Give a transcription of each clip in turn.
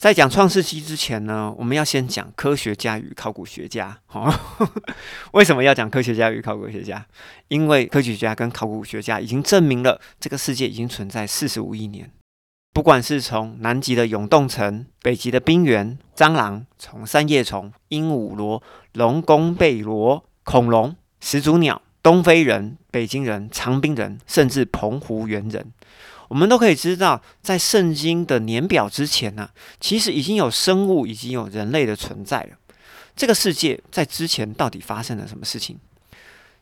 在讲创世纪之前呢，我们要先讲科学家与考古学家。好，为什么要讲科学家与考古学家？因为科学家跟考古学家已经证明了这个世界已经存在四十五亿年。不管是从南极的永冻层、北极的冰原、蟑螂、从三叶虫、鹦鹉螺、龙宫贝螺、恐龙、始祖鸟、东非人、北京人、长滨人，甚至澎湖猿人。我们都可以知道，在圣经的年表之前呢，其实已经有生物，已经有人类的存在了。这个世界在之前到底发生了什么事情？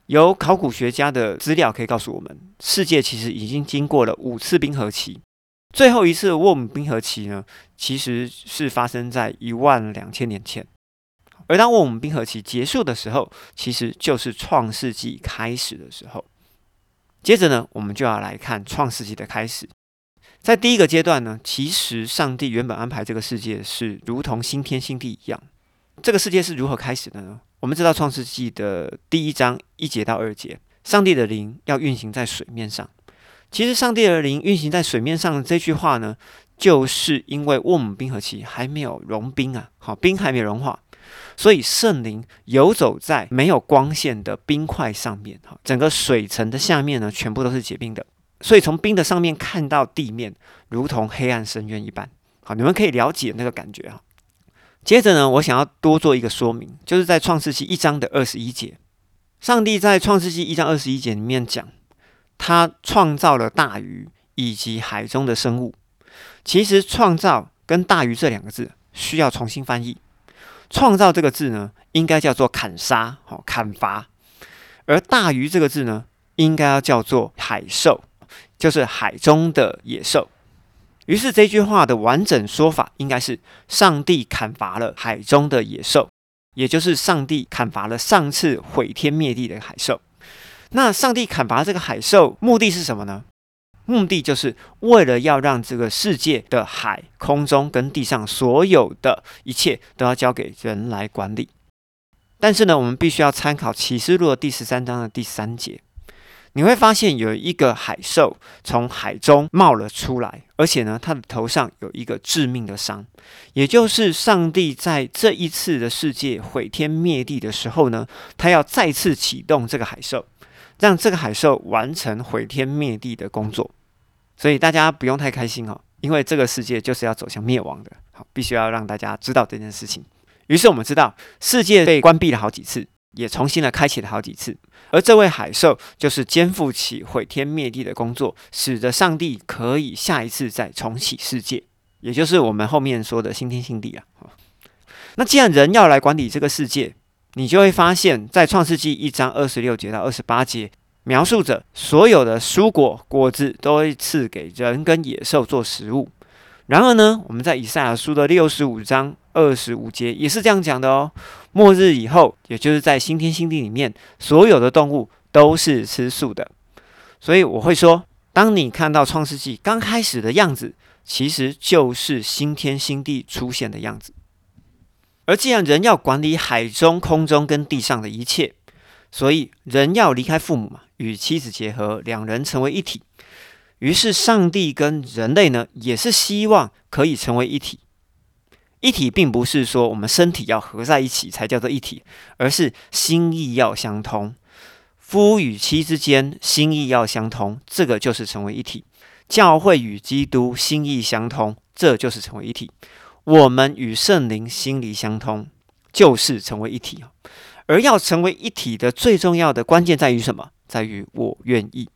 有考古学家的资料可以告诉我们，世界其实已经经过了五次冰河期，最后一次沃姆冰河期呢，其实是发生在一万两千年前。而当沃姆冰河期结束的时候，其实就是创世纪开始的时候。接着呢，我们就要来看创世纪的开始。在第一个阶段呢，其实上帝原本安排这个世界是如同新天新地一样。这个世界是如何开始的呢？我们知道创世纪的第一章一节到二节，上帝的灵要运行在水面上。其实上帝的灵运行在水面上的这句话呢，就是因为沃姆冰河期还没有融冰啊，好，冰还没融化。所以圣灵游走在没有光线的冰块上面，哈，整个水层的下面呢，全部都是结冰的。所以从冰的上面看到地面，如同黑暗深渊一般。好，你们可以了解那个感觉哈。接着呢，我想要多做一个说明，就是在创世纪一章的二十一节，上帝在创世纪一章二十一节里面讲，他创造了大鱼以及海中的生物。其实创造跟大鱼这两个字需要重新翻译。创造这个字呢，应该叫做砍杀，好砍伐；而大鱼这个字呢，应该要叫做海兽，就是海中的野兽。于是这句话的完整说法应该是：上帝砍伐了海中的野兽，也就是上帝砍伐了上次毁天灭地的海兽。那上帝砍伐这个海兽，目的是什么呢？目的就是为了要让这个世界的海、空中跟地上所有的一切都要交给人来管理。但是呢，我们必须要参考启示录第十三章的第三节，你会发现有一个海兽从海中冒了出来，而且呢，它的头上有一个致命的伤，也就是上帝在这一次的世界毁天灭地的时候呢，他要再次启动这个海兽，让这个海兽完成毁天灭地的工作。所以大家不用太开心哦，因为这个世界就是要走向灭亡的。好，必须要让大家知道这件事情。于是我们知道，世界被关闭了好几次，也重新的开启了好几次。而这位海兽就是肩负起毁天灭地的工作，使得上帝可以下一次再重启世界，也就是我们后面说的新天新地啊。那既然人要来管理这个世界，你就会发现，在创世纪一章二十六节到二十八节。描述着所有的蔬果果子都会赐给人跟野兽做食物。然而呢，我们在以赛亚书的六十五章二十五节也是这样讲的哦。末日以后，也就是在新天新地里面，所有的动物都是吃素的。所以我会说，当你看到创世纪刚开始的样子，其实就是新天新地出现的样子。而既然人要管理海中、空中跟地上的一切，所以人要离开父母嘛。与妻子结合，两人成为一体。于是，上帝跟人类呢，也是希望可以成为一体。一体并不是说我们身体要合在一起才叫做一体，而是心意要相通。夫与妻之间心意要相通，这个就是成为一体。教会与基督心意相通，这就是成为一体。我们与圣灵心理相通，就是成为一体而要成为一体的最重要的关键在于什么？在于我愿意，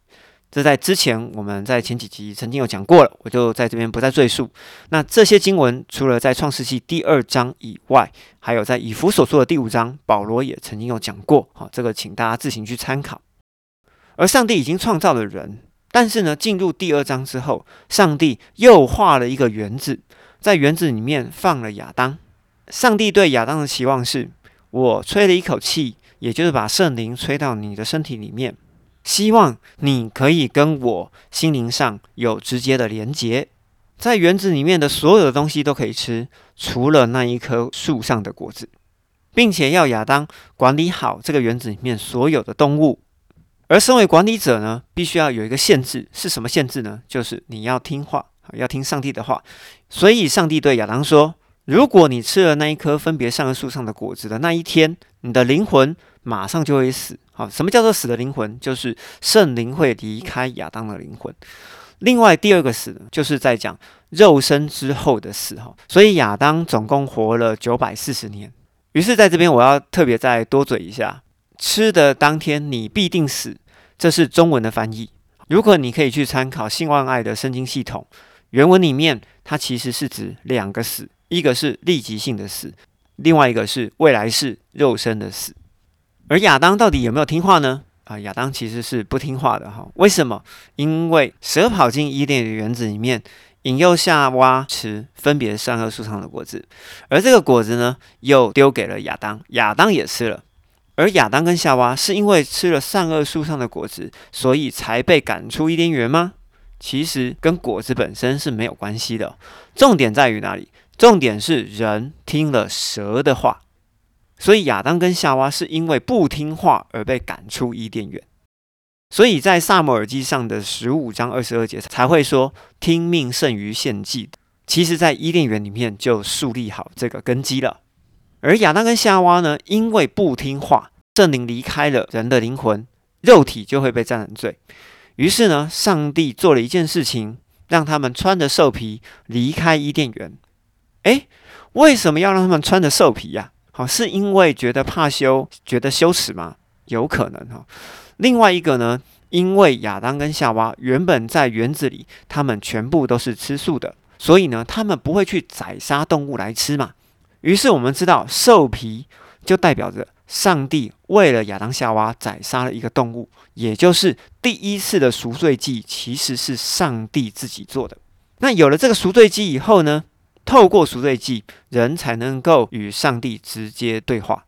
这在之前我们在前几集曾经有讲过了，我就在这边不再赘述。那这些经文除了在创世纪第二章以外，还有在以弗所说的第五章，保罗也曾经有讲过。好，这个请大家自行去参考。而上帝已经创造了人，但是呢，进入第二章之后，上帝又画了一个园子，在园子里面放了亚当。上帝对亚当的期望是：我吹了一口气。也就是把圣灵吹到你的身体里面，希望你可以跟我心灵上有直接的连接。在园子里面的所有的东西都可以吃，除了那一棵树上的果子，并且要亚当管理好这个园子里面所有的动物。而身为管理者呢，必须要有一个限制，是什么限制呢？就是你要听话，要听上帝的话。所以，上帝对亚当说：“如果你吃了那一颗分别善恶树上的果子的那一天，你的灵魂马上就会死。”好，什么叫做死的灵魂？就是圣灵会离开亚当的灵魂。另外，第二个死就是在讲肉身之后的死。哈，所以亚当总共活了九百四十年。于是，在这边我要特别再多嘴一下：吃的当天你必定死。这是中文的翻译。如果你可以去参考信望爱的圣经系统，原文里面它其实是指两个死，一个是立即性的死，另外一个是未来式肉身的死。而亚当到底有没有听话呢？啊，亚当其实是不听话的哈。为什么？因为蛇跑进伊甸园子里面，引诱夏娃吃分别善恶树上的果子，而这个果子呢，又丢给了亚当，亚当也吃了。而亚当跟夏娃是因为吃了善恶树上的果子，所以才被赶出伊甸园吗？其实跟果子本身是没有关系的。重点在于哪里？重点是人听了蛇的话，所以亚当跟夏娃是因为不听话而被赶出伊甸园。所以在萨摩尔记上的十五章二十二节才会说听命胜于献祭。其实，在伊甸园里面就树立好这个根基了。而亚当跟夏娃呢，因为不听话，圣灵离开了人的灵魂，肉体就会被占人罪。于是呢，上帝做了一件事情，让他们穿着兽皮离开伊甸园。诶，为什么要让他们穿着兽皮呀？好，是因为觉得怕羞，觉得羞耻吗？有可能哈。另外一个呢，因为亚当跟夏娃原本在园子里，他们全部都是吃素的，所以呢，他们不会去宰杀动物来吃嘛。于是我们知道，兽皮就代表着上帝为了亚当夏娃宰杀了一个动物，也就是第一次的赎罪祭，其实是上帝自己做的。那有了这个赎罪祭以后呢，透过赎罪祭，人才能够与上帝直接对话。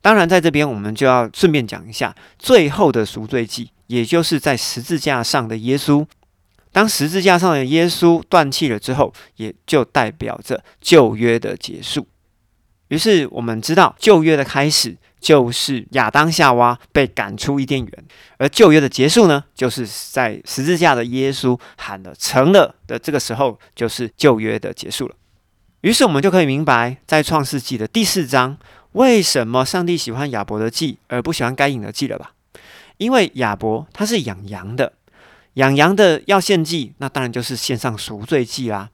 当然，在这边我们就要顺便讲一下最后的赎罪祭，也就是在十字架上的耶稣。当十字架上的耶稣断气了之后，也就代表着旧约的结束。于是我们知道，旧约的开始就是亚当夏娃被赶出伊甸园，而旧约的结束呢，就是在十字架的耶稣喊了“成了”的这个时候，就是旧约的结束了。于是我们就可以明白，在创世纪的第四章，为什么上帝喜欢亚伯的祭，而不喜欢该隐的祭了吧？因为亚伯他是养羊的，养羊的要献祭，那当然就是献上赎罪祭啦。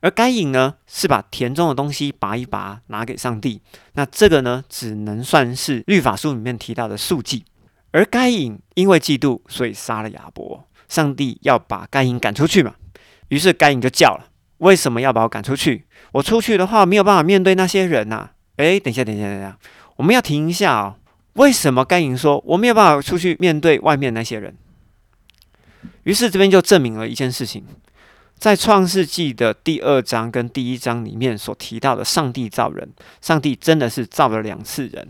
而该隐呢，是把田中的东西拔一拔，拿给上帝。那这个呢，只能算是律法书里面提到的素祭。而该隐因为嫉妒，所以杀了亚伯。上帝要把该隐赶出去嘛？于是该隐就叫了：“为什么要把我赶出去？我出去的话，没有办法面对那些人呐。”诶，等一下，等一下，等一下，我们要停一下哦。为什么该隐说我没有办法出去面对外面那些人？于是这边就证明了一件事情。在创世纪的第二章跟第一章里面所提到的，上帝造人，上帝真的是造了两次人。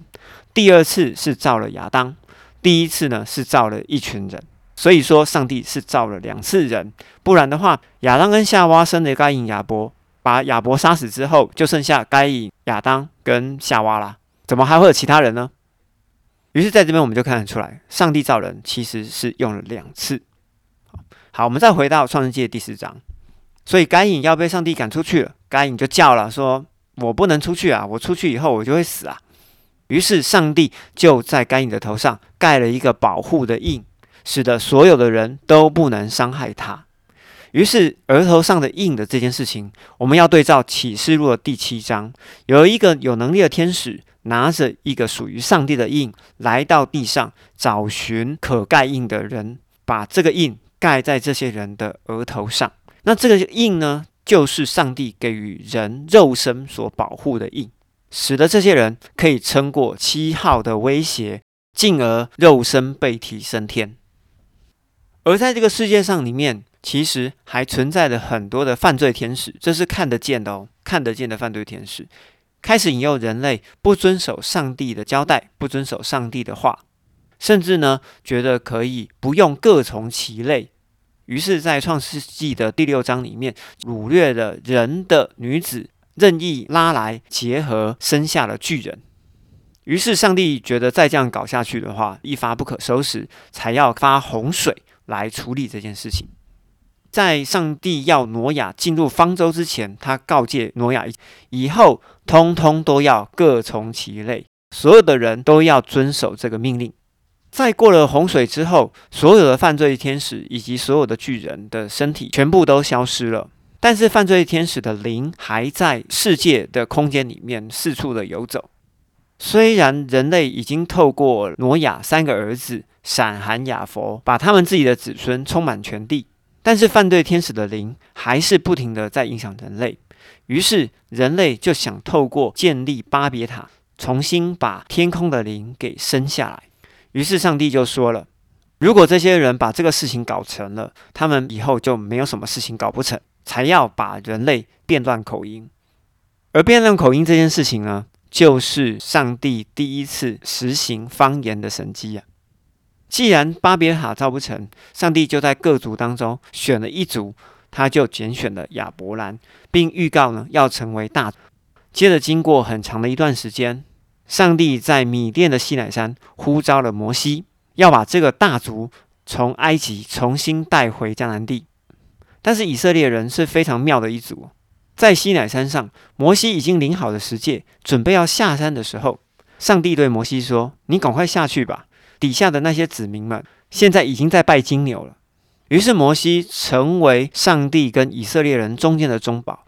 第二次是造了亚当，第一次呢是造了一群人。所以说，上帝是造了两次人。不然的话，亚当跟夏娃生了该隐、亚伯，把亚伯杀死之后，就剩下该隐、亚当跟夏娃啦。怎么还会有其他人呢？于是，在这边我们就看得出来，上帝造人其实是用了两次。好，我们再回到创世纪的第四章。所以该隐要被上帝赶出去了，该隐就叫了，说：“我不能出去啊！我出去以后我就会死啊！”于是上帝就在该隐的头上盖了一个保护的印，使得所有的人都不能伤害他。于是额头上的印的这件事情，我们要对照启示录的第七章，有一个有能力的天使拿着一个属于上帝的印，来到地上找寻可盖印的人，把这个印盖在这些人的额头上。那这个印呢，就是上帝给予人肉身所保护的印，使得这些人可以撑过七号的威胁，进而肉身被提升天。而在这个世界上里面，其实还存在着很多的犯罪天使，这是看得见的哦，看得见的犯罪天使，开始引诱人类不遵守上帝的交代，不遵守上帝的话，甚至呢，觉得可以不用各从其类。于是，在创世纪的第六章里面，掳掠了人的女子，任意拉来结合，生下了巨人。于是，上帝觉得再这样搞下去的话，一发不可收拾，才要发洪水来处理这件事情。在上帝要挪亚进入方舟之前，他告诫挪亚以后通通都要各从其类，所有的人都要遵守这个命令。在过了洪水之后，所有的犯罪天使以及所有的巨人的身体全部都消失了，但是犯罪天使的灵还在世界的空间里面四处的游走。虽然人类已经透过挪亚三个儿子闪、含、雅佛，把他们自己的子孙充满全地，但是犯罪天使的灵还是不停的在影响人类。于是人类就想透过建立巴别塔，重新把天空的灵给生下来。于是上帝就说了：“如果这些人把这个事情搞成了，他们以后就没有什么事情搞不成，才要把人类变乱口音。而变乱口音这件事情呢，就是上帝第一次实行方言的神迹啊！既然巴别塔造不成，上帝就在各族当中选了一族，他就拣选了亚伯兰，并预告呢要成为大。接着经过很长的一段时间。”上帝在米甸的西乃山呼召了摩西，要把这个大族从埃及重新带回迦南地。但是以色列人是非常妙的一族，在西乃山上，摩西已经领好了十诫，准备要下山的时候，上帝对摩西说：“你赶快下去吧，底下的那些子民们现在已经在拜金牛了。”于是摩西成为上帝跟以色列人中间的中保。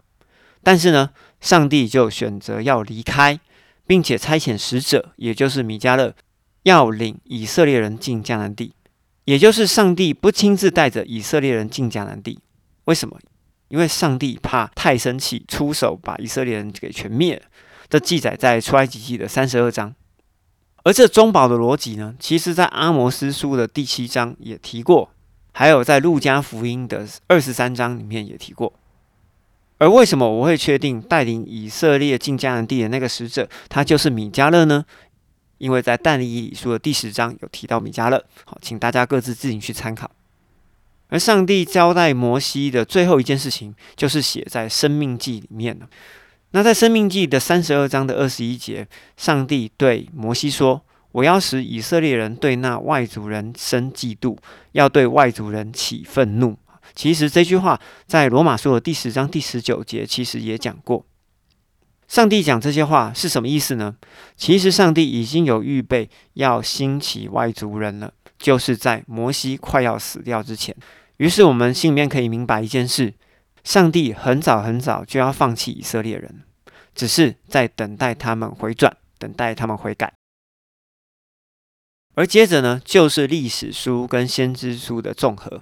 但是呢，上帝就选择要离开。并且差遣使者，也就是米迦勒，要领以色列人进迦南地，也就是上帝不亲自带着以色列人进迦南地。为什么？因为上帝怕太生气，出手把以色列人给全灭了。这记载在出埃及记的三十二章。而这中保的逻辑呢，其实在阿摩斯书的第七章也提过，还有在路加福音的二十三章里面也提过。而为什么我会确定带领以色列进迦南地的那个使者，他就是米迦勒呢？因为在但以理书的第十章有提到米迦勒。好，请大家各自自行去参考。而上帝交代摩西的最后一件事情，就是写在生命记里面了。那在生命记的三十二章的二十一节，上帝对摩西说：“我要使以色列人对那外族人生嫉妒，要对外族人起愤怒。”其实这句话在罗马书的第十章第十九节其实也讲过。上帝讲这些话是什么意思呢？其实上帝已经有预备要兴起外族人了，就是在摩西快要死掉之前。于是我们心里面可以明白一件事：上帝很早很早就要放弃以色列人，只是在等待他们回转，等待他们悔改。而接着呢，就是历史书跟先知书的综合。